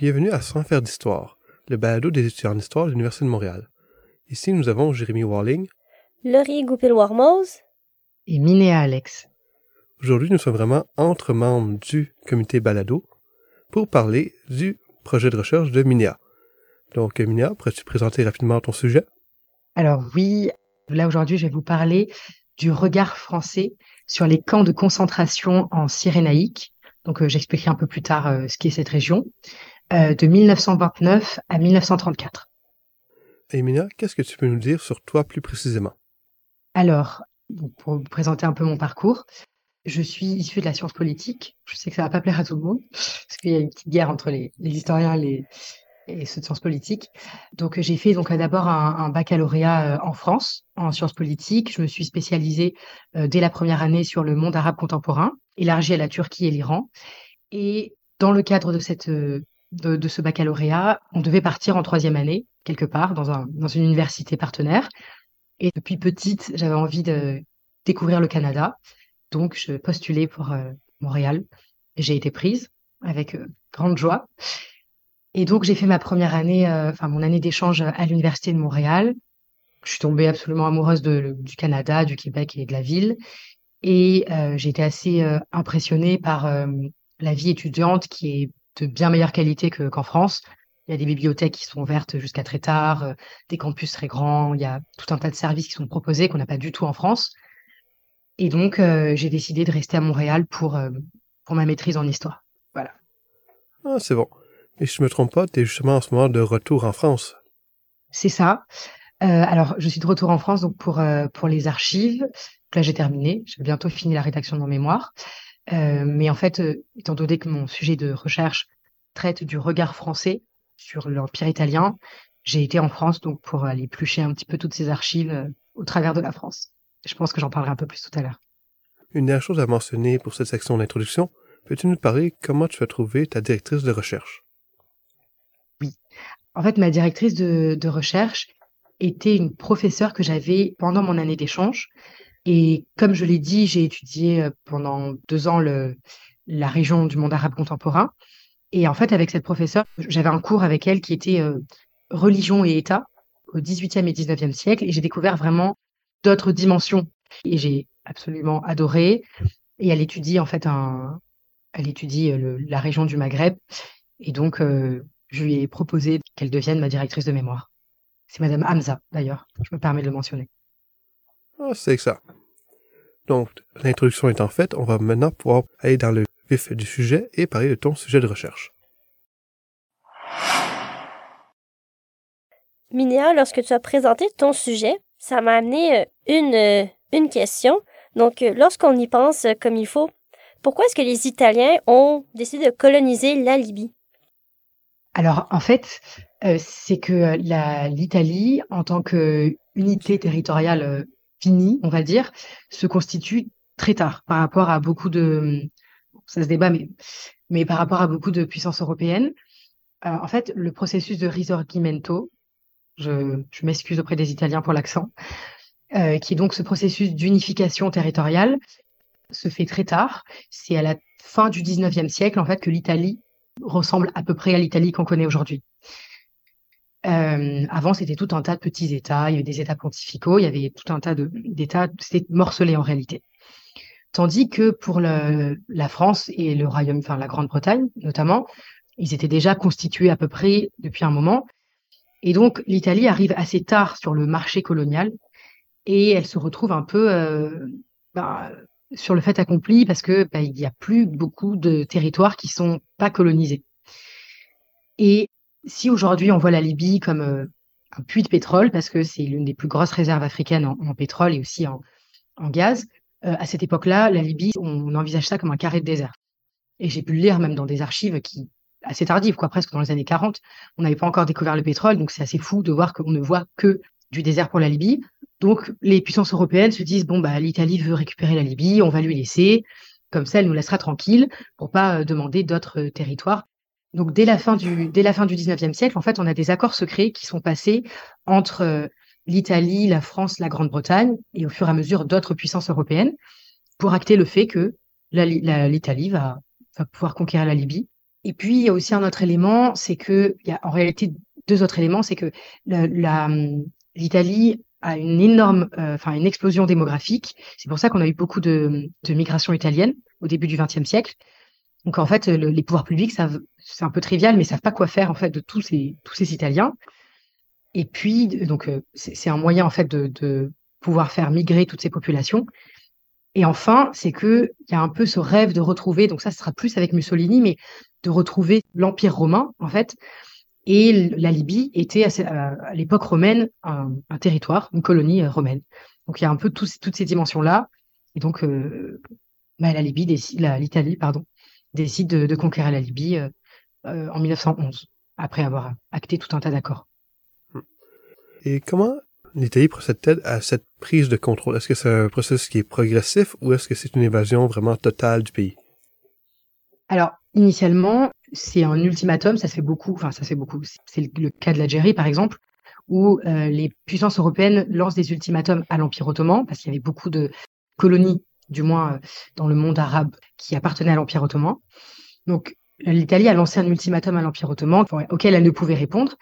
Bienvenue à Sans faire d'histoire, le balado des étudiants d'histoire de l'Université de Montréal. Ici, nous avons Jérémy Walling. Laurie Goupil-Warmoz. Et Minéa Alex. Aujourd'hui, nous sommes vraiment entre membres du comité balado pour parler du projet de recherche de Minéa. Donc, Minéa, pourrais-tu présenter rapidement ton sujet? Alors oui, là aujourd'hui, je vais vous parler du regard français sur les camps de concentration en Cyrénaïque. Donc, euh, j'expliquerai un peu plus tard euh, ce qu'est cette région. Euh, de 1929 à 1934. Emilia, qu'est-ce que tu peux nous dire sur toi plus précisément? Alors, pour vous présenter un peu mon parcours, je suis issue de la science politique. Je sais que ça va pas plaire à tout le monde, parce qu'il y a une petite guerre entre les, historiens et, ceux de sciences politiques. Donc, j'ai fait donc d'abord un, baccalauréat euh, en France en sciences politiques. Je me suis spécialisée euh, dès la première année sur le monde arabe contemporain, élargi à la Turquie et l'Iran. Et dans le cadre de cette de, ce baccalauréat, on devait partir en troisième année, quelque part, dans, un, dans une université partenaire. Et depuis petite, j'avais envie de découvrir le Canada. Donc, je postulais pour euh, Montréal. J'ai été prise avec euh, grande joie. Et donc, j'ai fait ma première année, euh, enfin, mon année d'échange à l'Université de Montréal. Je suis tombée absolument amoureuse de, du Canada, du Québec et de la ville. Et j'ai été assez impressionnée par la vie étudiante qui est de bien meilleure qualité qu'en France. Il y a des bibliothèques qui sont ouvertes jusqu'à très tard, euh, des campus très grands, il y a tout un tas de services qui sont proposés qu'on n'a pas du tout en France. Et donc, euh, j'ai décidé de rester à Montréal pour, euh, pour ma maîtrise en histoire. Voilà. Ah, c'est bon. Et si je me trompe pas, tu es justement en ce moment de retour en France. C'est ça. alors, je suis de retour en France donc pour, pour les archives. là, j'ai terminé. J'ai bientôt fini la rédaction de mon mémoire. Euh, mais en fait, euh, étant donné que mon sujet de recherche traite du regard français sur l'Empire italien, j'ai été en France donc pour aller plucher un petit peu toutes ces archives euh, au travers de la France. Je pense que j'en parlerai un peu plus tout à l'heure. Une dernière chose à mentionner pour cette section d'introduction, peux-tu nous parler comment tu as trouvé ta directrice de recherche? Oui. En fait, ma directrice de, de recherche était une professeure que j'avais pendant mon année d'échange. Et comme je l'ai dit, j'ai étudié euh, pendant deux ans la région du monde arabe contemporain. Et en fait, avec cette professeure, j'avais un cours avec elle qui était euh, religion et État au XVIIIe et XIXe siècle. Et j'ai découvert vraiment d'autres dimensions. Et j'ai absolument adoré. Et elle étudie en fait elle étudie euh, la région du Maghreb. Et donc, je lui ai proposé qu'elle devienne ma directrice de mémoire. C'est Madame Hamza, d'ailleurs. Je me permets de le mentionner. Ah, c'est ça. Donc, l'introduction étant faite, on va maintenant pouvoir aller dans le vif du sujet et parler de ton sujet de recherche. Minéa, lorsque tu as présenté ton sujet, ça m'a amené euh, une, euh, une question. Donc, euh, lorsqu'on y pense comme il faut, pourquoi est-ce que les Italiens ont décidé de coloniser la Libye? Alors, en fait, c'est que l'Italie, en tant qu'unité territoriale fini, on va dire, se constitue très tard par rapport à beaucoup de, ça se débat, mais, par rapport à beaucoup de puissances européennes. Euh, en fait, le processus de risorgimento, je, je m'excuse auprès des Italiens pour l'accent, euh, qui est donc ce processus d'unification territoriale, se fait très tard. C'est à la fin du 19e siècle, en fait, que l'Italie ressemble à peu près à l'Italie qu'on connaît aujourd'hui. Euh, avant, c'était tout un tas de petits États. Il y avait des États pontificaux, il y avait tout un tas d'États. C'était morcelé en réalité. Tandis que pour la France et le Royaume, enfin la Grande-Bretagne notamment, ils étaient déjà constitués à peu près depuis un moment. Et donc l'Italie arrive assez tard sur le marché colonial et elle se retrouve un peu euh, bah, sur le fait accompli parce que bah, il n'y a plus beaucoup de territoires qui sont pas colonisés. Et si aujourd'hui on voit la Libye comme euh, un puits de pétrole, parce que c'est l'une des plus grosses réserves africaines en, pétrole et aussi en, gaz, euh, à cette époque-là, la Libye, on, envisage ça comme un carré de désert. Et j'ai pu le lire même dans des archives qui assez tardives, quoi, presque dans les années 40. On n'avait pas encore découvert le pétrole, donc c'est assez fou de voir qu'on ne voit que du désert pour la Libye. Donc les puissances européennes se disent bon bah l'Italie veut récupérer la Libye, on va lui laisser, comme ça elle nous laissera tranquille pour pas euh, demander d'autres territoires donc dès la fin du dès la fin du 19e siècle, en fait, on a des accords secrets qui sont passés entre euh, l'Italie, la France, la Grande-Bretagne et au fur et à mesure d'autres puissances européennes pour acter le fait que l'Italie va, pouvoir conquérir la Libye Et puis, il y a aussi un autre élément, c'est que, il y a en réalité deux autres éléments, c'est que l'Italie a une énorme, euh, enfin une explosion démographique. C'est pour ça qu'on a eu beaucoup de, de migration italienne au début du XXe siècle. Donc en fait, les pouvoirs publics savent, c'est un peu trivial, mais savent pas quoi faire en fait de tous ces tous ces Italiens. Et puis donc euh, c'est un moyen en fait de, pouvoir faire migrer toutes ces populations. Et enfin, c'est que il y a un peu ce rêve de retrouver, donc ça, ce sera plus avec Mussolini, mais de retrouver l'Empire romain, en fait. Et la Libye était à, l'époque romaine un, territoire, une colonie euh, romaine. Donc il y a un peu toutes ces dimensions-là. Et donc euh, bah, la Libye l'Italie, pardon, décide de, conquérir la Libye en 1911, après avoir acté tout un tas d'accords. Et comment l'Italie procède-t-elle à cette prise de contrôle? Est-ce que c'est un processus qui est progressif ou est-ce que c'est une évasion vraiment totale du pays? Alors, initialement, c'est un ultimatum, ça se fait beaucoup, enfin, ça se fait beaucoup. C'est le cas de l'Algérie, par exemple, où euh, les puissances européennes lancent des ultimatums à l'Empire ottoman, parce qu'il y avait beaucoup de colonies, du moins euh, dans le monde arabe, qui appartenaient à l'Empire ottoman. Donc, l'Italie a lancé un ultimatum à l'Empire ottoman auquel elle ne pouvait répondre.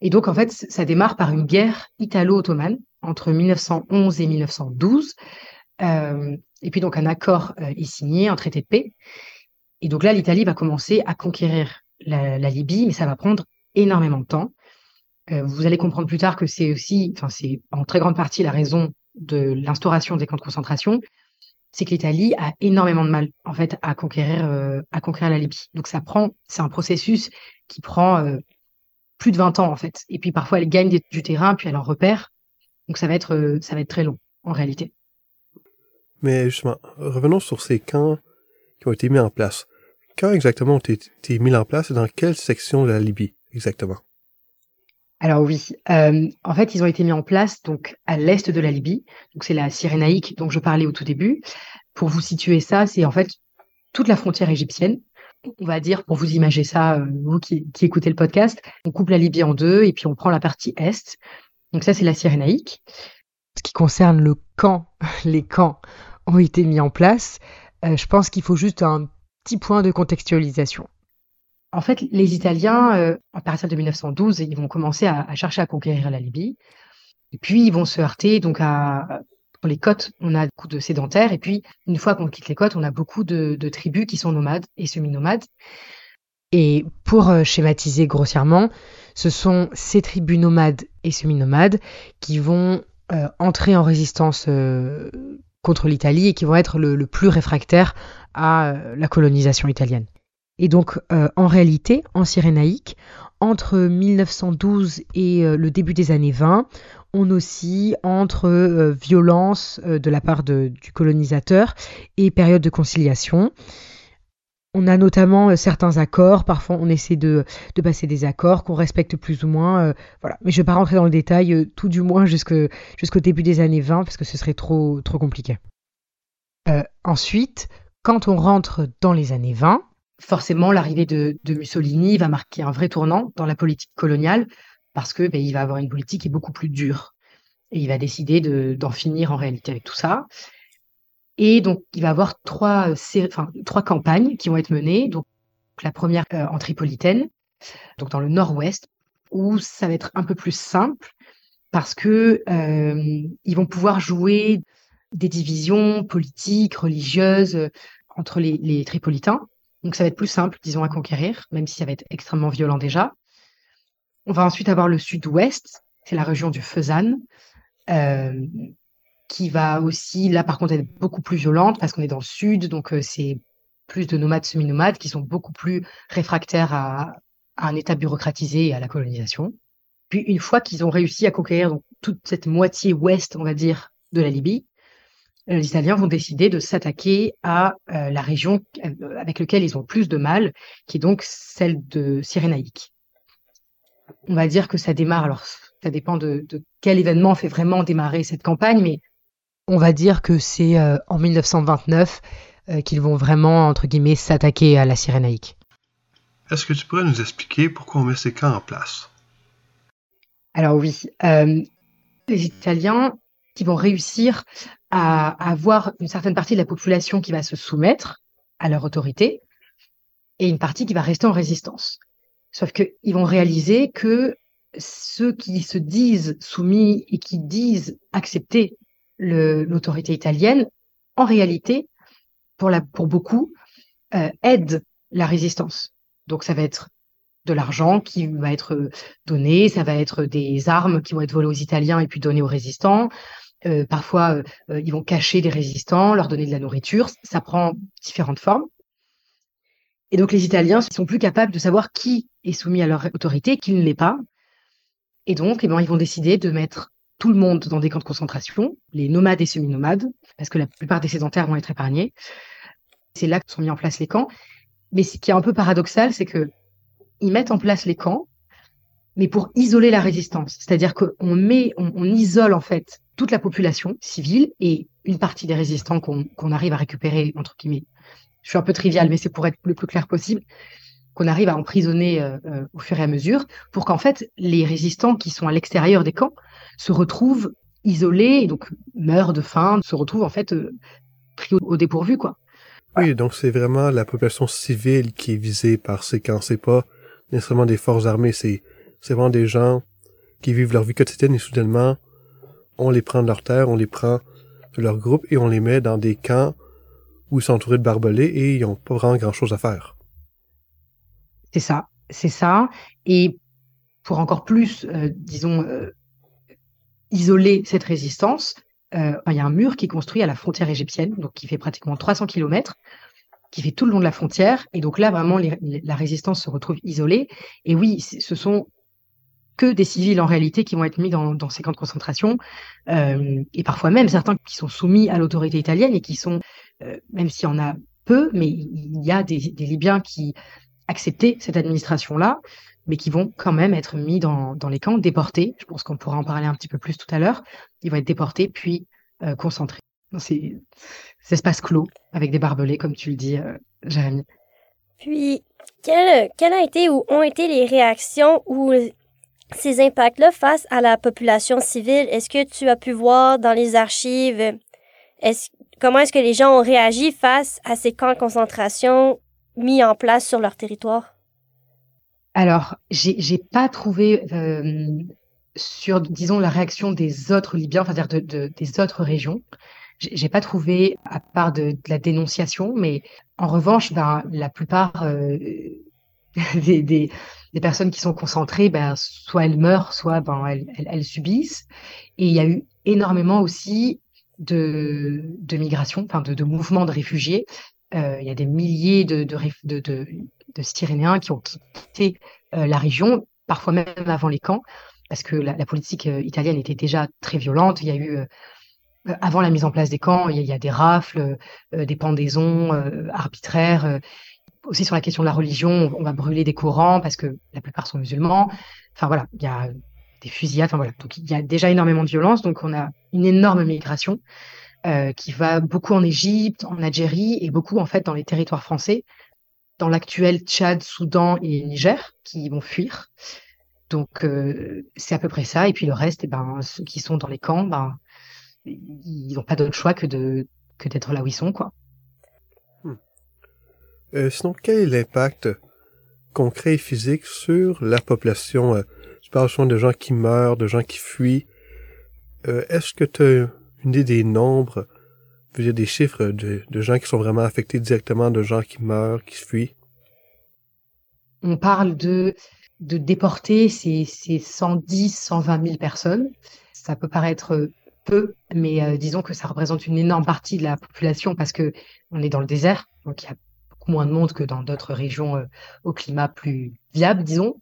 Et donc, en fait, ça démarre par une guerre italo-ottomane entre 1911 et 1912. Euh, et puis, donc, un accord euh, est signé, un traité de paix. Et donc là, l'Italie va commencer à conquérir la, Libye, mais ça va prendre énormément de temps. Euh, vous allez comprendre plus tard que c'est aussi, enfin, c'est en très grande partie la raison de l'instauration des camps de concentration, c'est que l'Italie a énormément de mal, en fait, à conquérir, à conquérir la Libye. Donc ça prend, c'est un processus qui prend plus de 20 ans en fait. Et puis parfois elle gagne du terrain, puis elle en repère. Donc ça va être euh, ça va être très long en réalité. Mais justement, revenons sur ces camps qui ont été mis en place. Quand exactement ont été mis en place et dans quelle section de la Libye exactement? Alors oui, euh, en fait, ils ont été mis en place donc à l'est de la Libye. Donc c'est la Cyrénaïque dont je parlais au tout début. Pour vous situer ça, c'est en fait toute la frontière égyptienne on va dire, pour vous imaginer ça, euh, vous qui, écoutez le podcast, on coupe la Libye en deux et puis on prend la partie est. Donc ça, c'est la Cyrénaïque. Ce qui concerne le camp, les camps ont été mis en place. Euh, je pense qu'il faut juste un petit point de contextualisation. En fait, les Italiens, euh, à de 1912, ils vont commencer à, chercher à conquérir la Libye. Et puis, ils vont se heurter donc à pour les côtes, on a beaucoup de sédentaires. Et puis, une fois qu'on quitte les côtes, on a beaucoup de, tribus qui sont nomades et semi-nomades. Et pour euh, schématiser grossièrement, ce sont ces tribus nomades et semi-nomades qui vont euh, entrer en résistance euh, contre l'Italie et qui vont être le, plus réfractaires à la colonisation italienne. Et donc, en réalité, en Cyrénaïque, entre 1912 et le début des années 20, on oscille entre euh, violence euh, de la part du colonisateur et période de conciliation. On a notamment euh, certains accords, parfois on essaie de, passer des accords qu'on respecte plus ou moins. voilà. Mais je ne vais pas rentrer dans le détail, tout du moins jusqu'au début des années 20, parce que ce serait trop compliqué. ensuite, quand on rentre dans les années 20, forcément l'arrivée de, Mussolini va marquer un vrai tournant dans la politique coloniale parce que ben, il va avoir une politique qui est beaucoup plus dure. Et il va décider d'en finir en réalité avec tout ça. Et donc, il va avoir trois, campagnes qui vont être menées. Donc, la première euh, en Tripolitaine, donc dans le nord-ouest, où ça va être un peu plus simple parce que euh, ils vont pouvoir jouer des divisions politiques, religieuses euh, entre les Tripolitains. Donc, ça va être plus simple, disons, à conquérir, même si ça va être extrêmement violent déjà. On va ensuite avoir le sud-ouest, c'est la région du Fezzan, euh, qui va aussi, là par contre, être beaucoup plus violente parce qu'on est dans le sud, donc euh, c'est plus de nomades semi-nomades qui sont beaucoup plus réfractaires à, un État bureaucratisé et à la colonisation. Puis une fois qu'ils ont réussi à conquérir donc, toute cette moitié ouest, on va dire, de la Libye, les Italiens vont décider de s'attaquer à la région avec laquelle ils ont plus de mal, qui est donc celle de Cyrénaïque on va dire que ça démarre. Alors, ça dépend de, quel événement fait vraiment démarrer cette campagne, mais on va dire que c'est euh, en 1929 euh, qu'ils vont vraiment, entre guillemets, s'attaquer à la Cyrénaïque. Est-ce que tu pourrais nous expliquer pourquoi on met ces camps en place? Alors oui, euh, les Italiens qui vont réussir à, avoir une certaine partie de la population qui va se soumettre à leur autorité, et une partie qui va rester en résistance. Sauf qu'ils vont réaliser que ceux qui se disent soumis et qui disent accepter l'autorité italienne, en réalité, pour, la, pour beaucoup, euh, aident la résistance. Donc ça va être de l'argent qui va être donné, ça va être des armes qui vont être volées aux Italiens et puis données aux résistants. Euh, parfois, euh, ils vont cacher des résistants, leur donner de la nourriture. Ça prend différentes formes. Et donc les Italiens sont plus capables de savoir qui est soumis à leur autorité, qui ne l'est pas. Et donc, eh ben, ils vont décider de mettre tout le monde dans des camps de concentration, les nomades et semi-nomades, parce que la plupart des sédentaires vont être épargnés. C'est là que sont mis en place les camps. Mais ce qui est un peu paradoxal, c'est que ils mettent en place les camps, mais pour isoler la résistance. C'est-à-dire qu'on met, on, isole en fait toute la population civile et une partie des résistants qu'on arrive à récupérer entre guillemets. Je suis un peu trivial, mais c'est pour être le plus clair possible qu'on arrive à emprisonner euh, euh, au fur et à mesure, pour qu'en fait les résistants qui sont à l'extérieur des camps se retrouvent isolés et donc meurent de faim, se retrouvent en fait euh, pris au, dépourvu quoi. Oui, donc c'est vraiment la population civile qui est visée par ces camps, c'est pas nécessairement des forces armées, c'est c'est vraiment des gens qui vivent leur vie quotidienne et soudainement on les prend de leur terre, on les prend de leur groupe et on les met dans des camps où ils sont entourés de barbelés et ils n'ont pas vraiment grand chose à faire. C'est ça, c'est ça. Et pour encore plus, euh, disons, euh, isoler cette résistance, euh, il y a un mur qui est construit à la frontière égyptienne, donc qui fait pratiquement 300 km, qui fait tout le long de la frontière. Et donc là, vraiment, la résistance se retrouve isolée. Et oui, ce sont que des civils en réalité qui vont être mis dans, ces camps de concentration, et parfois même certains qui sont soumis à l'autorité italienne et qui sont, même s'il y en a peu, mais il y a des Libyens qui accepter cette administration-là, mais qui vont quand même être mis dans, dans, les camps, déportés. Je pense qu'on pourra en parler un petit peu plus tout à l'heure. Ils vont être déportés puis euh, concentrés dans ces, espaces clos avec des barbelés, comme tu le dis, euh, Jérémy. Puis, quelles quelle été ou ont été les réactions ou ces impacts-là face à la population civile? Est-ce que tu as pu voir dans les archives, comment est-ce que les gens ont réagi face à ces camps de concentration mis en place sur leur territoire? Alors, j'ai pas trouvé euh, sur, disons, la réaction des autres Libyens, enfin, de, des autres régions. J'ai pas trouvé, à part de, la dénonciation, mais en revanche, ben, la plupart euh, des, des, personnes qui sont concentrées, ben, soit elles meurent, soit ben, elles, elles, subissent. Et il y a eu énormément aussi de, de migration, enfin de, de mouvements de réfugiés euh, il y a des milliers de, de, de, de, qui ont quitté euh, la région, parfois même avant les camps, parce que la, politique euh, italienne était déjà très violente. Il y a eu, avant la mise en place des camps, il y a, des rafles, des pendaisons arbitraires. Aussi sur la question de la religion, on va brûler des courants parce que la plupart sont musulmans. Enfin voilà, il y a des fusillades. Enfin voilà, donc il y a déjà énormément de violence. Donc on a une énorme migration. Euh, qui va beaucoup en Égypte, en Algérie et beaucoup en fait dans les territoires français, dans l'actuel Tchad, Soudan et Niger, qui vont fuir. Donc euh, c'est à peu près ça. Et puis le reste, eh ben, ceux qui sont dans les camps, ben, ils n'ont pas d'autre choix que de que d'être là où ils sont, quoi. Euh, sinon, quel est l'impact concret et physique sur la population? Tu parles souvent de gens qui meurent, de gens qui fuient. Est-ce que tu une idée des nombres, des chiffres de, gens qui sont vraiment affectés directement, de gens qui meurent, qui fuient? On parle de, de déporter ces, ces 110, 120 000 personnes. Ça peut paraître peu, mais euh, disons que ça représente une énorme partie de la population parce que on est dans le désert, donc il y a moins de monde que dans d'autres régions euh, au climat plus viable, disons.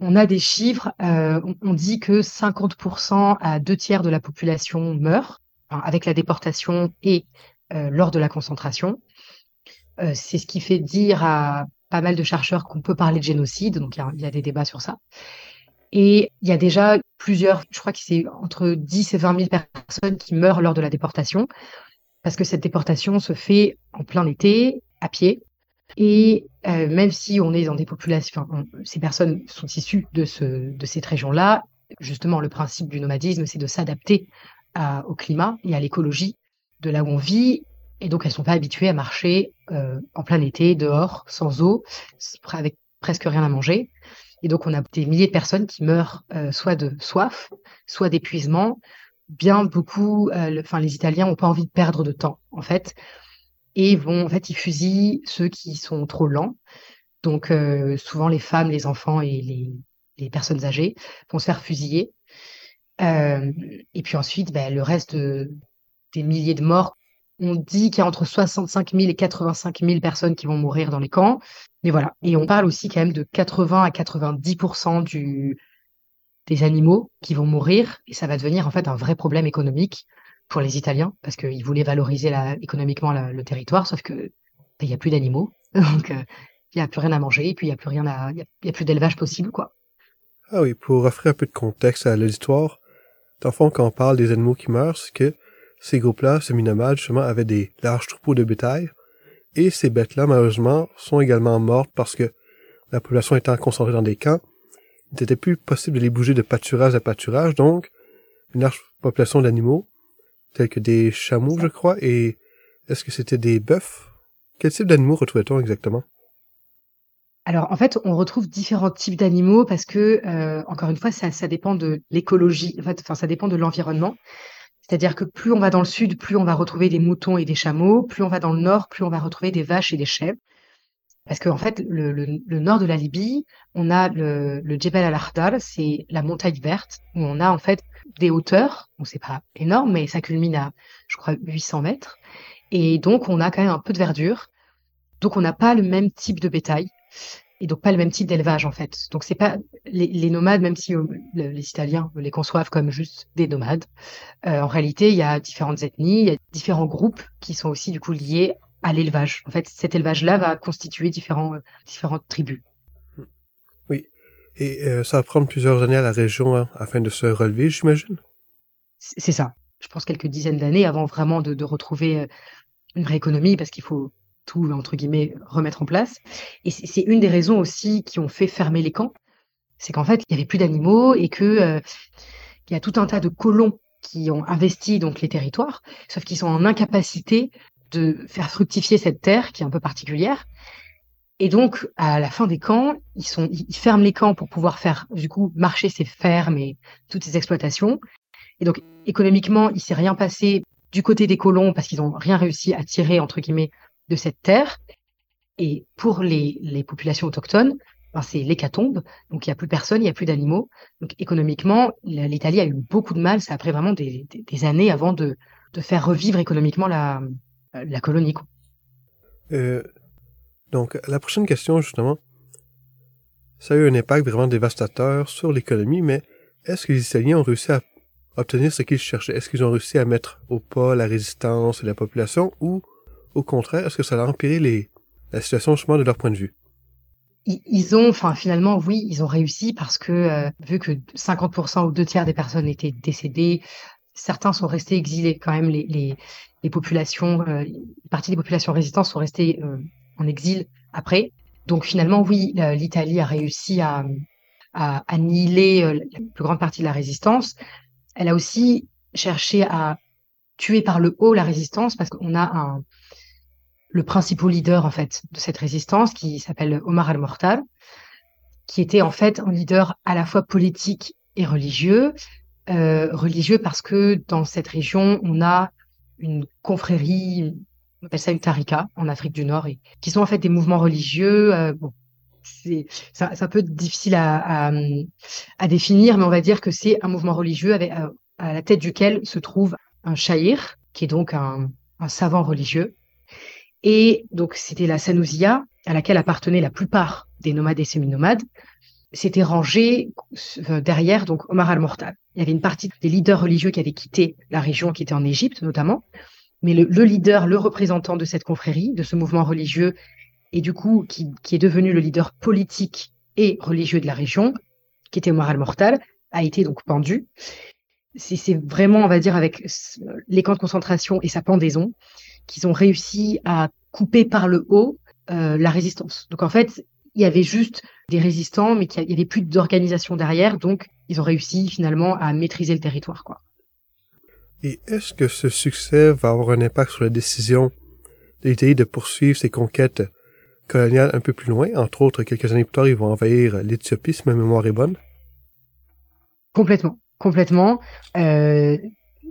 On a des chiffres, euh, on, dit que 50% à deux tiers de la population meurt avec la déportation et euh, lors de la concentration. C'est ce qui fait dire à pas mal de chercheurs qu'on peut parler de génocide, donc il y, a des débats sur ça. Et il y a déjà plusieurs, je crois que c'est entre 10 et 20 000 personnes qui meurent lors de la déportation, parce que cette déportation se fait en plein été, à pied, et euh, même si on est dans des populations, ces personnes sont issues de, ce, de cette région-là, justement, le principe du nomadisme, c'est de s'adapter au climat et à l'écologie de là où on vit. Et donc, elles sont pas habituées à marcher euh, en plein été, dehors, sans eau, avec presque rien à manger. Et donc, on a des milliers de personnes qui meurent euh, soit de soif, soit d'épuisement. Bien beaucoup, enfin, les Italiens ont pas envie de perdre de temps, en fait, et vont, en fait, ils fusillent ceux qui sont trop lents. Donc, souvent, les femmes, les enfants et les, les personnes âgées vont se faire fusiller. et puis ensuite, ben, le reste des milliers de morts on dit qu'il y a entre 65 000 et 85 000 personnes qui vont mourir dans les camps. Mais voilà. Et on parle aussi quand même de 80 à 90% du, des animaux qui vont mourir. Et ça va devenir en fait un vrai problème économique pour les Italiens parce qu'ils voulaient valoriser économiquement le territoire, sauf que ben, il n'y a plus d'animaux. Donc, euh, il n'y a plus rien à manger et puis il n'y a plus rien à, y a, plus d'élevage possible, quoi. Ah oui, pour offrir un peu de contexte à l'histoire, dans le fond, quand on parle des animaux qui meurent, c'est que ces groupes-là, semi-nomades, justement, avaient des larges troupeaux de bétail. Et ces bêtes-là, malheureusement, sont également mortes parce que la population étant concentrée dans des camps, il n'était plus possible de les bouger de pâturage à pâturage, donc une large population d'animaux, tels que des chameaux, je crois, et est-ce que c'était des bœufs? Quel type d'animaux retrouvait-on exactement? Alors en fait, on retrouve différents types d'animaux parce que, euh, encore une fois, ça, ça dépend de l'écologie, en fait, enfin, ça dépend de l'environnement. C'est-à-dire que plus on va dans le sud, plus on va retrouver des moutons et des chameaux, plus on va dans le nord, plus on va retrouver des vaches et des chèvres. Parce qu'en en fait, le, nord de la Libye, on a le, le Djebel al-Akhdar, c'est la montagne verte, où on a en fait des hauteurs, bon c'est pas énorme, mais ça culmine à, je crois, 800 mètres. Et donc, on a quand même un peu de verdure. Donc, on n'a pas le même type de bétail et donc pas le même type d'élevage en fait. Donc c'est pas les, nomades, même si euh, les Italiens les conçoivent comme juste des nomades. Euh, en réalité, il y a différentes ethnies, il y a différents groupes qui sont aussi du coup liés à l'élevage. En fait, cet élevage-là va constituer différents, euh, différentes tribus. Oui, et ça va prendre plusieurs années à la région hein, afin de se relever, j'imagine? C'est ça. Je pense quelques dizaines d'années avant vraiment de, de retrouver une vraie économie, parce qu'il faut tout, entre guillemets, remettre en place. Et c'est une des raisons aussi qui ont fait fermer les camps. C'est qu'en fait, il n'y avait plus d'animaux et que euh, il y a tout un tas de colons qui ont investi donc les territoires, sauf qu'ils sont en incapacité de faire fructifier cette terre qui est un peu particulière. Et donc, à la fin des camps, ils, sont, ils ferment les camps pour pouvoir faire, du coup, marcher ces fermes et toutes ces exploitations. Et donc, économiquement, il s'est rien passé du côté des colons parce qu'ils n'ont rien réussi à tirer, entre guillemets, de cette terre. Et pour les, les populations autochtones, ben c'est l'hécatombe. Donc, il n'y a plus personne, il n'y a plus d'animaux. Donc, économiquement, l'Italie a eu beaucoup de mal. Ça a pris vraiment des, des, années avant de, de, faire revivre économiquement la, la colonie. Euh, donc, la prochaine question, justement, ça a eu un impact vraiment dévastateur sur l'économie, mais est-ce que les Italiens ont réussi à obtenir ce qu'ils cherchaient? Est-ce qu'ils ont réussi à mettre au pas la résistance et la population ou au contraire, est-ce que ça a empiré les, la situation justement de leur point de vue? Ils ont, enfin finalement, oui, ils ont réussi parce que euh, vu que 50% ou deux tiers des personnes étaient décédées, certains sont restés exilés quand même. Les, les, les populations, euh, une partie des populations résistantes sont restées euh, en exil après. Donc finalement, oui, l'Italie a réussi à, à annihiler la plus grande partie de la résistance. Elle a aussi cherché à tuer par le haut la résistance parce qu'on a un, le principal leader en fait de cette résistance qui s'appelle Omar al-Mortal, qui était en fait un leader à la fois politique et religieux. Euh, religieux parce que dans cette région, on a une confrérie, on appelle ça une tarika en Afrique du Nord, et qui sont en fait des mouvements religieux. Euh, bon, c'est un peu difficile à, à, à, définir, mais on va dire que c'est un mouvement religieux avec, à, la tête duquel se trouve un shaïr, qui est donc un, un savant religieux, et donc, c'était la Sanouzia, à laquelle appartenaient la plupart des nomades et semi-nomades, s'était rangé euh, derrière donc Omar al-Mortal. Il y avait une partie des leaders religieux qui avaient quitté la région, qui était en Égypte notamment, mais le, leader, le représentant de cette confrérie, de ce mouvement religieux, et du coup qui, qui est devenu le leader politique et religieux de la région, qui était Omar al-Mortal, a été donc pendu. C'est vraiment, on va dire, avec les camps de concentration et sa pendaison, qu'ils ont réussi à couper par le haut euh, la résistance. Donc en fait, il y avait juste des résistants, mais qu'il n'y avait plus d'organisation derrière, donc ils ont réussi finalement à maîtriser le territoire. Quoi. Et est-ce que ce succès va avoir un impact sur la décision l'Italie de poursuivre ses conquêtes coloniales un peu plus loin? Entre autres, quelques années plus tard, ils vont envahir l'Éthiopie, si ma mémoire est bonne. Complètement, complètement. Euh,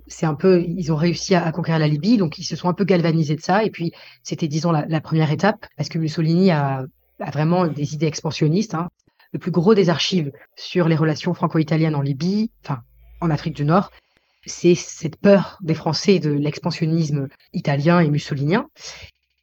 c'est un peu, ils ont réussi à, conquérir la Libye, donc ils se sont un peu galvanisés de ça. Et puis, c'était, disons, la, première étape, parce que Mussolini a, vraiment des idées expansionnistes. Hein. Le plus gros des archives sur les relations franco-italiennes en Libye, enfin, en Afrique du Nord, c'est cette peur des Français de l'expansionnisme italien et mussolinien.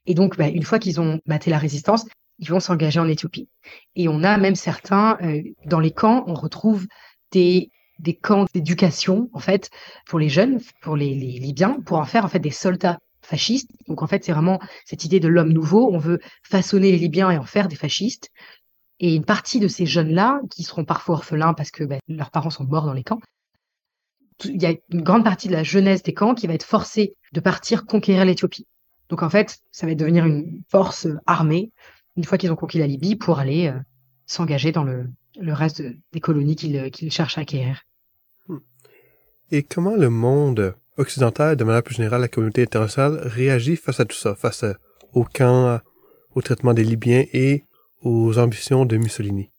Et donc, bah, une fois qu'ils ont battu la résistance, ils vont s'engager en Éthiopie. Et on a même certains, euh, dans les camps, on retrouve des des camps d'éducation en fait pour les jeunes, pour les, Libyens, pour en faire en fait des soldats fascistes. Donc en fait c'est vraiment cette idée de l'homme nouveau. On veut façonner les Libyens et en faire des fascistes. Et une partie de ces jeunes-là, qui seront parfois orphelins parce que ben, leurs parents sont morts dans les camps, il y a une grande partie de la jeunesse des camps qui va être forcée de partir conquérir l'Éthiopie. Donc en fait, ça va devenir une force armée une fois qu'ils ont conquis la Libye pour aller euh, s'engager dans le, reste des colonies qu'ils cherchent à acquérir. Et comment le monde occidental, de manière plus générale, la communauté internationale, réagit face à tout ça, face au camp, au traitement des Libyens et aux ambitions de Mussolini?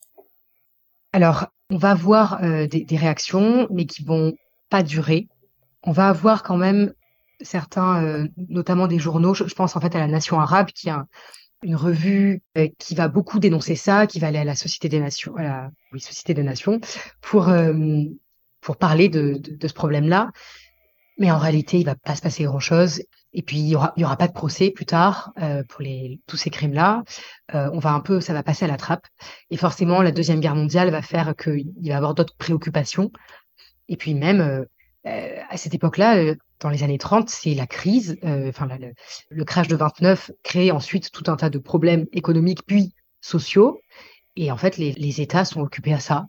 Alors, on va avoir euh, des, réactions, mais qui vont pas durer. On va avoir quand même certains, euh, notamment des journaux, je, pense en fait à la Nation arabe, qui a une revue euh, qui va beaucoup dénoncer ça, qui va aller à la Société des Nations, à la Société des Nations, pour pour parler de, de, ce problème-là. Mais en réalité, il va pas se passer grand-chose. Et puis, il y aura, y aura pas de procès plus tard euh, pour les, tous ces crimes-là. Euh, on va un peu, ça va passer à la trappe. Et forcément, la Deuxième Guerre mondiale va faire qu'il va y avoir d'autres préoccupations. Et puis même, euh, euh à cette époque-là, euh, dans les années 30, c'est la crise, euh, enfin le, le, crash de 29 crée ensuite tout un tas de problèmes économiques puis sociaux. Et en fait, les, les États sont occupés à ça,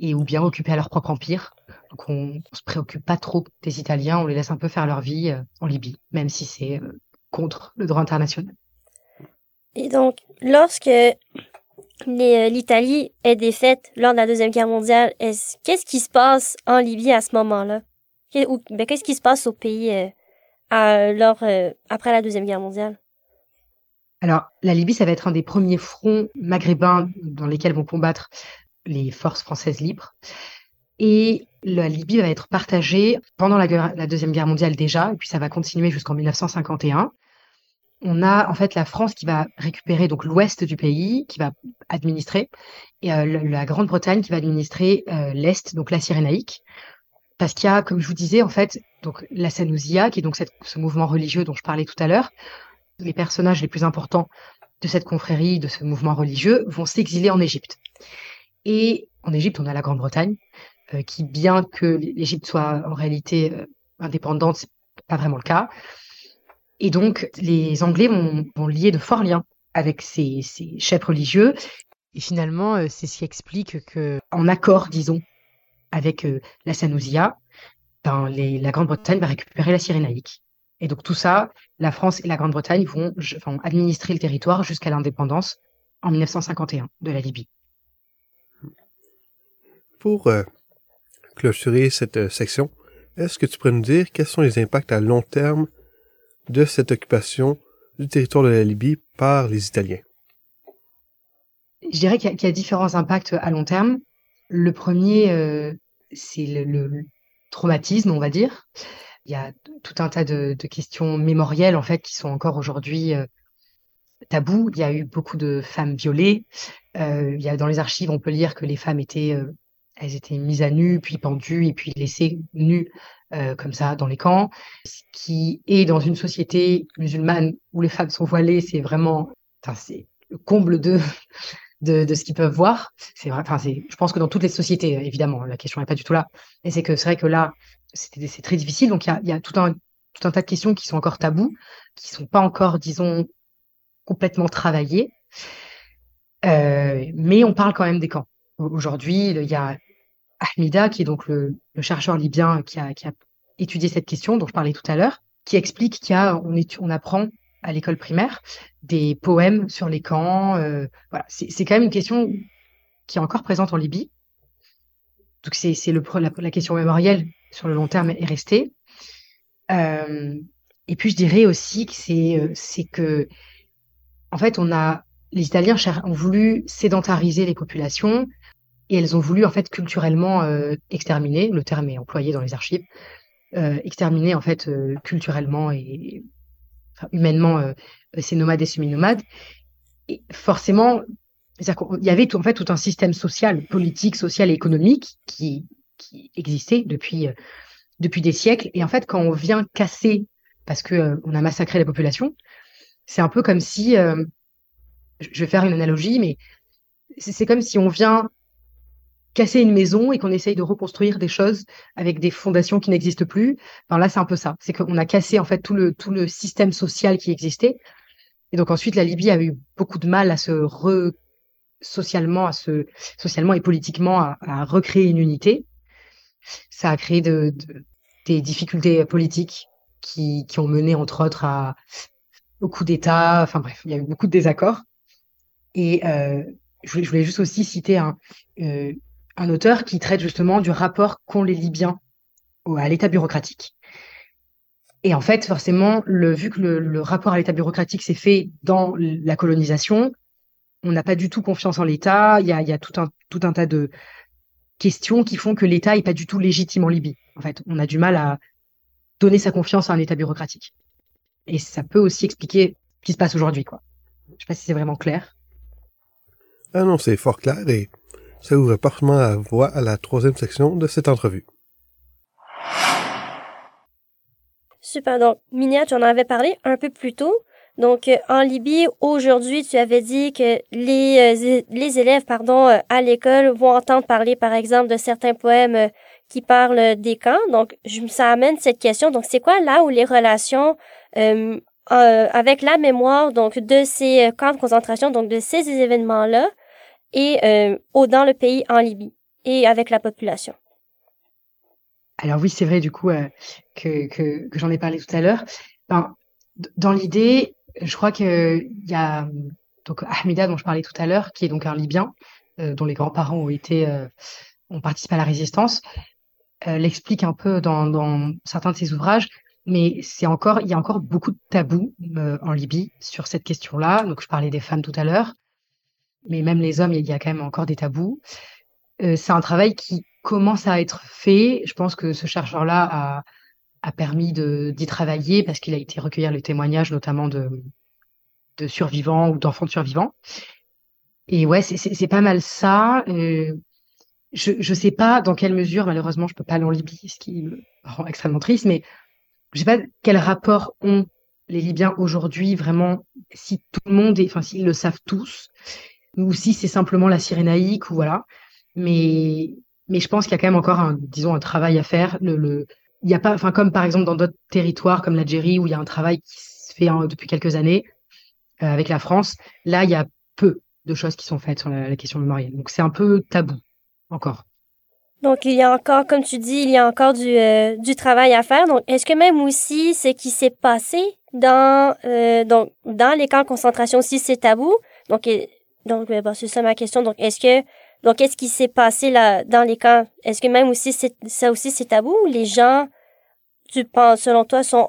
et ou bien occupés à leur propre empire. Donc on, ne se préoccupe pas trop des Italiens, on les laisse un peu faire leur vie euh, en Libye, même si c'est euh, contre le droit international. Et donc, lorsque euh, l'Italie est défaite lors de la Deuxième Guerre mondiale, qu'est-ce qui se passe en Libye à ce moment-là? Ben, qu'est-ce qui se passe au pays lors, après la Deuxième Guerre mondiale? Alors, la Libye, ça va être un des premiers fronts maghrébins dans lesquels vont combattre les forces françaises libres. Et la Libye va être partagée pendant la, Deuxième Guerre mondiale déjà, et puis ça va continuer jusqu'en 1951. On a en fait la France qui va récupérer donc l'ouest du pays, qui va administrer, et euh, la Grande-Bretagne qui va administrer euh, l'est, donc la Cyrénaïque. Parce qu'il y a, comme je vous disais, en fait, donc la Sanouzia, qui est donc ce mouvement religieux dont je parlais tout à l'heure. Les personnages les plus importants de cette confrérie, de ce mouvement religieux, vont s'exiler en Égypte. Et en Égypte, on a la Grande-Bretagne, qui, bien que l'Égypte soit en réalité euh, indépendante, c'est pas vraiment le cas. Et donc, les Anglais vont, vont lier de forts liens avec ces, ces chefs religieux. Et finalement, euh, c'est ce qui explique que, en accord, disons, avec la Sanouzia, ben, les, la Grande-Bretagne va récupérer la Cyrénaïque. Et donc tout ça, la France et la Grande-Bretagne vont, vont administrer le territoire jusqu'à l'indépendance en 1951 de la Libye. Pour clôturer cette euh, section, est-ce que tu pourrais nous dire quels sont les impacts à long terme de cette occupation du territoire de la Libye par les Italiens? Je dirais qu'il y, a différents impacts à long terme. Le premier, euh, c'est le, traumatisme, on va dire. Il y a tout un tas de, questions mémorielles, en fait, qui sont encore aujourd'hui euh. Il y a eu beaucoup de femmes violées. il y a, dans les archives, on peut lire que les femmes étaient elles étaient mises à nu, puis pendues, et puis laissées nues euh, comme ça dans les camps. Ce qui est dans une société musulmane où les femmes sont voilées, c'est vraiment, c'est le comble de, de, de ce qu'ils peuvent voir. C'est vrai, c'est, je pense que dans toutes les sociétés, évidemment, la question n'est pas du tout là. Et c'est que c'est vrai que là, c'est très difficile. Donc, il y a, y a tout un, tout un tas de questions qui sont encore tabous, qui sont pas encore, disons, complètement travaillées. Euh, mais on parle quand même des camps. Aujourd'hui, il y a Ahmida, qui est donc le, chercheur libyen qui a, étudié cette question dont je parlais tout à l'heure, qui explique qu'il on, apprend à l'école primaire des poèmes sur les camps. Euh, voilà, c'est quand même une question qui est encore présente en Libye. Donc c'est le la, question mémorielle sur le long terme est restée. Euh, Et puis je dirais aussi que c'est c'est que en fait on a les Italiens ont voulu sédentariser les populations et elles ont voulu en fait culturellement exterminer, le terme est employé dans les archives, exterminer en fait culturellement et enfin, humainement ces nomades et semi-nomades. Et forcément, il y avait tout, en fait tout un système social, politique, social et économique qui, qui existait depuis, euh, depuis des siècles. Et en fait, quand on vient casser, parce que euh, on a massacré la population, c'est un peu comme si, euh, je vais faire une analogie, mais c'est comme si on vient casser une maison et qu'on essaye de reconstruire des choses avec des fondations qui n'existent plus. Enfin, là, c'est un peu ça. C'est qu'on a cassé en fait tout le, tout le système social qui existait. Et donc ensuite, la Libye a eu beaucoup de mal à se re socialement, à se, socialement et politiquement à, recréer une unité. Ça a créé de, des difficultés politiques qui, qui, ont mené, entre autres, à, au coup d'État. Enfin bref, il y a eu beaucoup de désaccords. Et euh, je, voulais, juste aussi citer un, euh, un auteur qui traite justement du rapport qu'ont les Libyens à l'État bureaucratique. Et en fait, forcément, vu que le, rapport à l'État bureaucratique s'est fait dans la colonisation, on n'a pas du tout confiance en l'État. Il y a, tout, un, tout un tas de questions qui font que l'État n'est pas du tout légitime en Libye. En fait, on a du mal à donner sa confiance à un État bureaucratique. Et ça peut aussi expliquer ce qui se passe aujourd'hui. Quoi. Je ne sais pas si c'est vraiment clair. Ah non, c'est fort clair et ça ouvre parfaitement la voie à la troisième section de cette entrevue. Super. Donc, Minia, tu en avais parlé un peu plus tôt. Donc, euh, en Libye, aujourd'hui, tu avais dit que les, euh, les élèves pardon, euh, à l'école vont entendre parler, par exemple, de certains poèmes qui parlent des camps. Donc, ça amène cette question. Donc, c'est quoi là où les relations avec la mémoire donc de ces camps de concentration, donc de ces événements-là, et au, dans le pays en Libye et avec la population? Alors oui, c'est vrai du coup que, que, que j'en ai parlé tout à l'heure. Ben, dans l'idée, je crois qu'il y a donc Ahmida dont je parlais tout à l'heure, qui est donc un Libyen euh, dont les grands-parents ont été euh, ont participé à la résistance, euh, l'explique un peu dans, dans, certains de ses ouvrages. Mais c'est encore, il y a encore beaucoup de tabous en Libye sur cette question-là. Donc je parlais des femmes tout à l'heure, mais même les hommes, il y a quand même encore des tabous. c'est un travail qui commence à être fait. Je pense que ce chercheur-là a a permis d'y travailler parce qu'il a été recueillir les témoignages notamment de, de survivants ou d'enfants de survivants. Et ouais, c'est pas mal ça. Euh, je ne sais pas dans quelle mesure, malheureusement, je peux pas aller en Libye, ce qui me rend extrêmement triste, mais je sais pas quel rapport ont les Libyens aujourd'hui, vraiment, si tout le monde, est, enfin, s'ils le savent tous, ou si c'est simplement la Cyrénaïque, ou voilà. Mais, mais je pense qu'il y a quand même encore un, disons, un travail à faire. Le, le, il y a pas, enfin comme par exemple dans d'autres territoires comme l'Algérie où il y a un travail qui se fait hein, depuis quelques années euh, avec la France. Là, il y a peu de choses qui sont faites sur la, question mémorielle. Donc c'est un peu tabou encore. Donc il y a encore, comme tu dis, il y a encore du, euh, du travail à faire. Donc est-ce que même aussi ce qui s'est passé dans euh, donc dans les camps de concentration aussi c'est tabou Donc donc ben, c'est ça ma question. Donc est-ce que donc, qu'est-ce qui s'est passé là dans les camps? Est-ce que même aussi ça aussi c'est tabou ou les gens, tu penses, selon toi, sont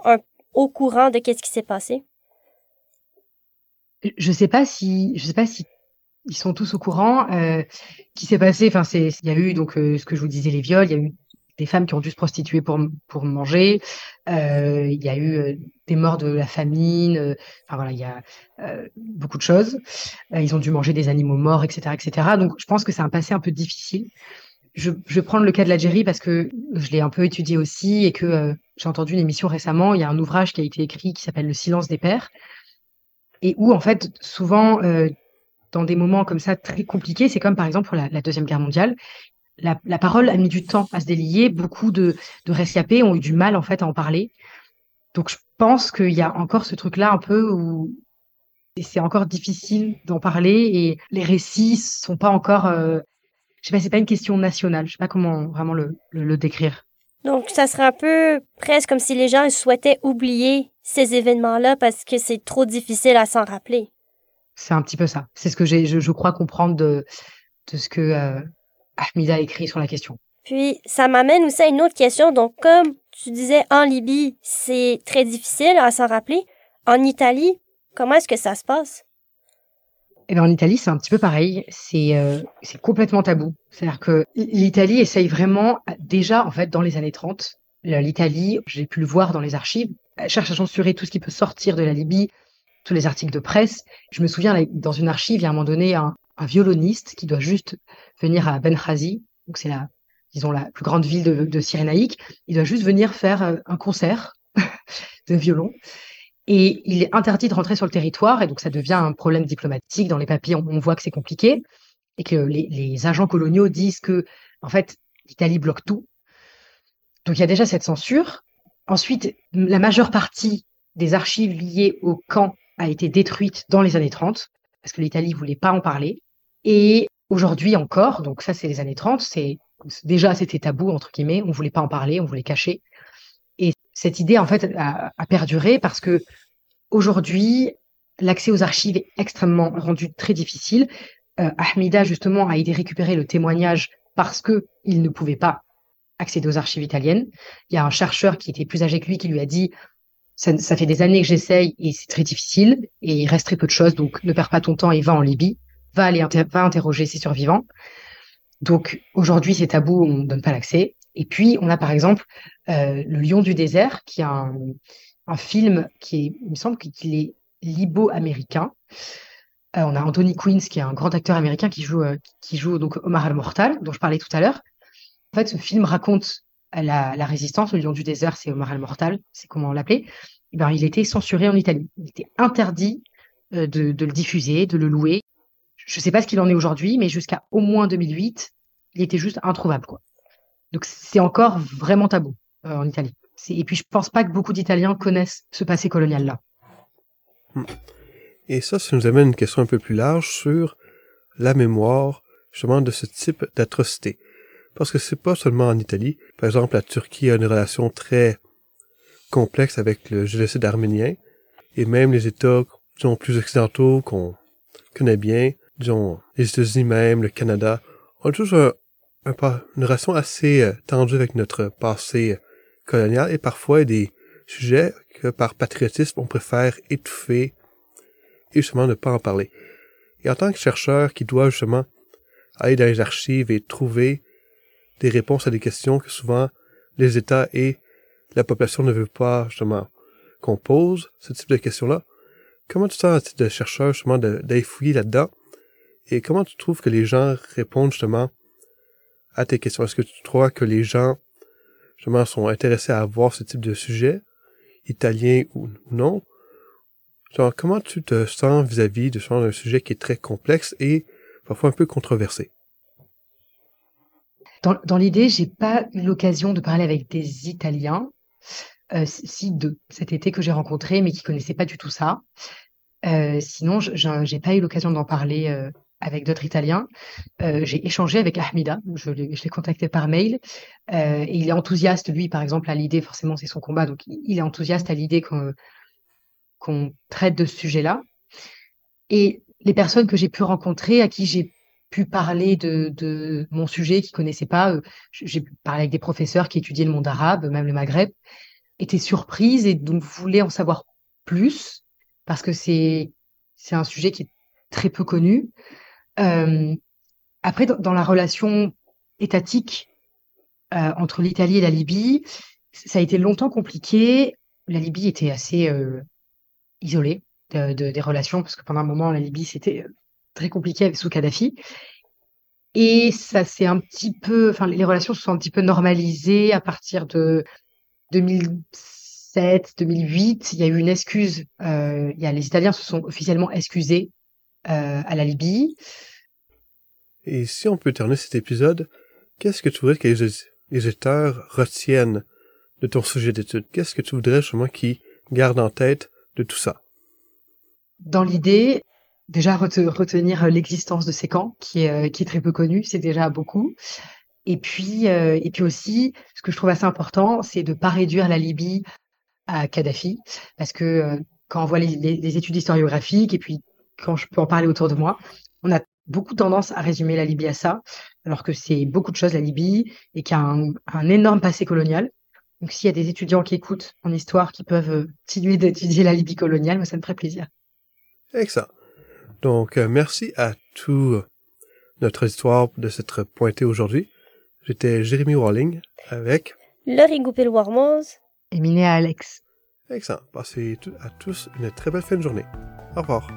au courant de qu'est-ce qui s'est passé? Je sais pas si, je sais pas si ils sont tous au courant. Euh, qui s'est passé Enfin, c'est, il y a eu donc euh, ce que je vous disais les viols. Il y a eu des femmes qui ont dû se prostituer pour, pour manger. Euh, il y a eu euh, des morts de la famine. Euh, enfin voilà, il y a euh, beaucoup de choses. ils ont dû manger des animaux morts, etc., etc. Donc je pense que c'est un passé un peu difficile. Je, je vais prendre le cas de l'Algérie parce que je l'ai un peu étudié aussi et que j'ai entendu une émission récemment. Il y a un ouvrage qui a été écrit qui s'appelle Le silence des pères et où en fait souvent dans des moments comme ça très compliqués, c'est comme par exemple pour la, la Deuxième Guerre mondiale, la, la, parole a mis du temps à se délier. Beaucoup de, de rescapés ont eu du mal en fait à en parler. Donc je pense qu'il y a encore ce truc-là un peu où c'est encore difficile d'en parler et les récits sont pas encore. Euh, je sais pas, c'est pas une question nationale. Je sais pas comment vraiment le, le, décrire. Donc ça serait un peu presque comme si les gens souhaitaient oublier ces événements-là parce que c'est trop difficile à s'en rappeler. C'est un petit peu ça. C'est ce que j'ai, je, je, crois comprendre de, de ce que euh, Ahmida a écrit sur la question. Puis, ça m'amène aussi à une autre question. Donc, comme tu disais en Libye, c'est très difficile à s'en rappeler. En Italie, comment est-ce que ça se passe? Eh bien, en Italie, c'est un petit peu pareil. C'est euh, c'est complètement tabou. C'est-à-dire que l'Italie essaye vraiment, déjà, en fait, dans les années 30, l'Italie, j'ai pu le voir dans les archives, elle cherche à censurer tout ce qui peut sortir de la Libye, tous les articles de presse. Je me souviens, dans une archive, il y a un moment donné, un, un violoniste qui doit juste venir à Benghazi, donc c'est la, disons, la plus grande ville de, de Cyrénaïque. Il doit juste venir faire euh, un concert de violon. Et il est interdit de rentrer sur le territoire, et donc ça devient un problème diplomatique. Dans les papiers, on, voit que c'est compliqué, et que les, les, agents coloniaux disent que, en fait, l'Italie bloque tout. Donc il y a déjà cette censure. Ensuite, la majeure partie des archives liées au camp a été détruite dans les années 30, parce que l'Italie voulait pas en parler. Et aujourd'hui encore, donc ça c'est les années 30, c'est déjà c'était tabou entre guillemets, on voulait pas en parler, on voulait cacher. Et cette idée en fait a, perduré parce que aujourd'hui l'accès aux archives est extrêmement rendu très difficile. Euh, Ahmida justement a aidé récupérer le témoignage parce que il ne pouvait pas accéder aux archives italiennes. Il y a un chercheur qui était plus âgé que lui qui lui a dit ça, ça fait des années que j'essaye et c'est très difficile et il reste très peu de choses donc ne perds pas ton temps et va en Libye, va aller va interroger ses survivants. Donc aujourd'hui, c'est tabou, on ne donne pas l'accès. Et puis, on a par exemple euh, Le Lion du désert, qui est un, un film qui est, il me semble qu'il est libo-américain. Euh, on a Anthony Quinn, qui est un grand acteur américain qui joue, euh, qui joue donc Omar al-Mortal, dont je parlais tout à l'heure. En fait, ce film raconte la, résistance. Le Lion du désert, c'est Omar al-Mortal, c'est comment on l'appelait. Eh ben, il était censuré en Italie. Il était interdit de, de le diffuser, de le louer. Je ne sais pas ce qu'il en est aujourd'hui, mais jusqu'à au moins 2008, il était juste introuvable. Donc c'est encore vraiment tabou euh, en Italie. Et puis je pense pas que beaucoup d'Italiens connaissent ce passé colonial-là. Hmm. Et ça, ça nous amène une question un peu plus large sur la mémoire justement de ce type d'atrocité. Parce que c'est pas seulement en Italie. Par exemple, la Turquie a une relation très complexe avec le génocide arménien. Et même les États, disons, plus occidentaux qu'on connaît bien, disons, les États-Unis même, le Canada, ont toujours un, une relation assez euh, tendue avec notre passé colonial et parfois des sujets que par patriotisme on préfère étouffer et justement ne pas en parler. Et en tant que chercheur qui doit justement aller dans les archives et trouver des réponses à des questions que souvent les États et la population ne veulent pas justement qu'on pose ce type de questions-là, comment tu sens un titre de chercheur justement d'aller fouiller là-dedans? Et comment tu trouves que les gens répondent justement à tes questions? Est-ce que tu crois que les gens, justement, sont intéressés à voir ce type de sujet, italien ou, non? Genre, comment tu te sens vis-à-vis de ce sujet qui est très complexe et parfois un peu controversé? Dans, dans l'idée, j'ai pas eu l'occasion de parler avec des Italiens, euh, si deux cet été que j'ai rencontré, mais qui connaissaient pas du tout ça. Euh, sinon, j'ai pas eu l'occasion d'en parler euh, avec d'autres Italiens. Euh, j'ai échangé avec Ahmida, je l'ai contacté par mail, et il est enthousiaste, lui, par exemple, à l'idée, forcément, c'est son combat, donc il est enthousiaste à l'idée qu'on traite de ce sujet-là. Et les personnes que j'ai pu rencontrer, à qui j'ai pu parler de, mon sujet, qui connaissaient pas, euh, j'ai pu parler avec des professeurs qui étudiaient le monde arabe, même le Maghreb, étaient surprises et donc voulaient en savoir plus, parce que c'est c'est un sujet qui est très peu connu. Euh, après, dans, la relation étatique euh, entre l'Italie et la Libye, ça a été longtemps compliqué. La Libye était assez isolée de, des relations, parce que pendant un moment, la Libye, c'était très compliqué sous Kadhafi. Et ça s'est un petit peu, enfin, les relations se sont un petit peu normalisées à partir de 2007, 2008. Il y a eu une excuse. Euh, il y a, les Italiens se sont officiellement excusés euh, à la Libye. Et si on peut terminer cet épisode, qu'est-ce que tu voudrais que les, éditeurs retiennent de ton sujet d'étude? Qu'est-ce que tu voudrais justement qu'ils gardent en tête de tout ça? Dans l'idée, déjà retenir l'existence de ces camps, qui est, euh, qui est très peu connu, c'est déjà beaucoup. Et puis, euh, et puis aussi, ce que je trouve assez important, c'est de pas réduire la Libye à Kadhafi, parce que quand on voit les, études historiographiques et puis quand je peux en parler autour de moi, on a beaucoup tendance à résumer la Libye à ça, alors que c'est beaucoup de choses la Libye et qu'il y a un, énorme passé colonial. Donc s'il y a des étudiants qui écoutent en histoire qui peuvent euh, continuer d'étudier la Libye coloniale, moi ça me ferait plaisir. Excellent. Donc euh, merci à tout notre histoire de s'être pointé aujourd'hui. J'étais Jérémy Walling avec Laurie Goupil-Warmoz et Minéa Alex. Excellent. Passez à tous une très belle fin de journée. Au revoir.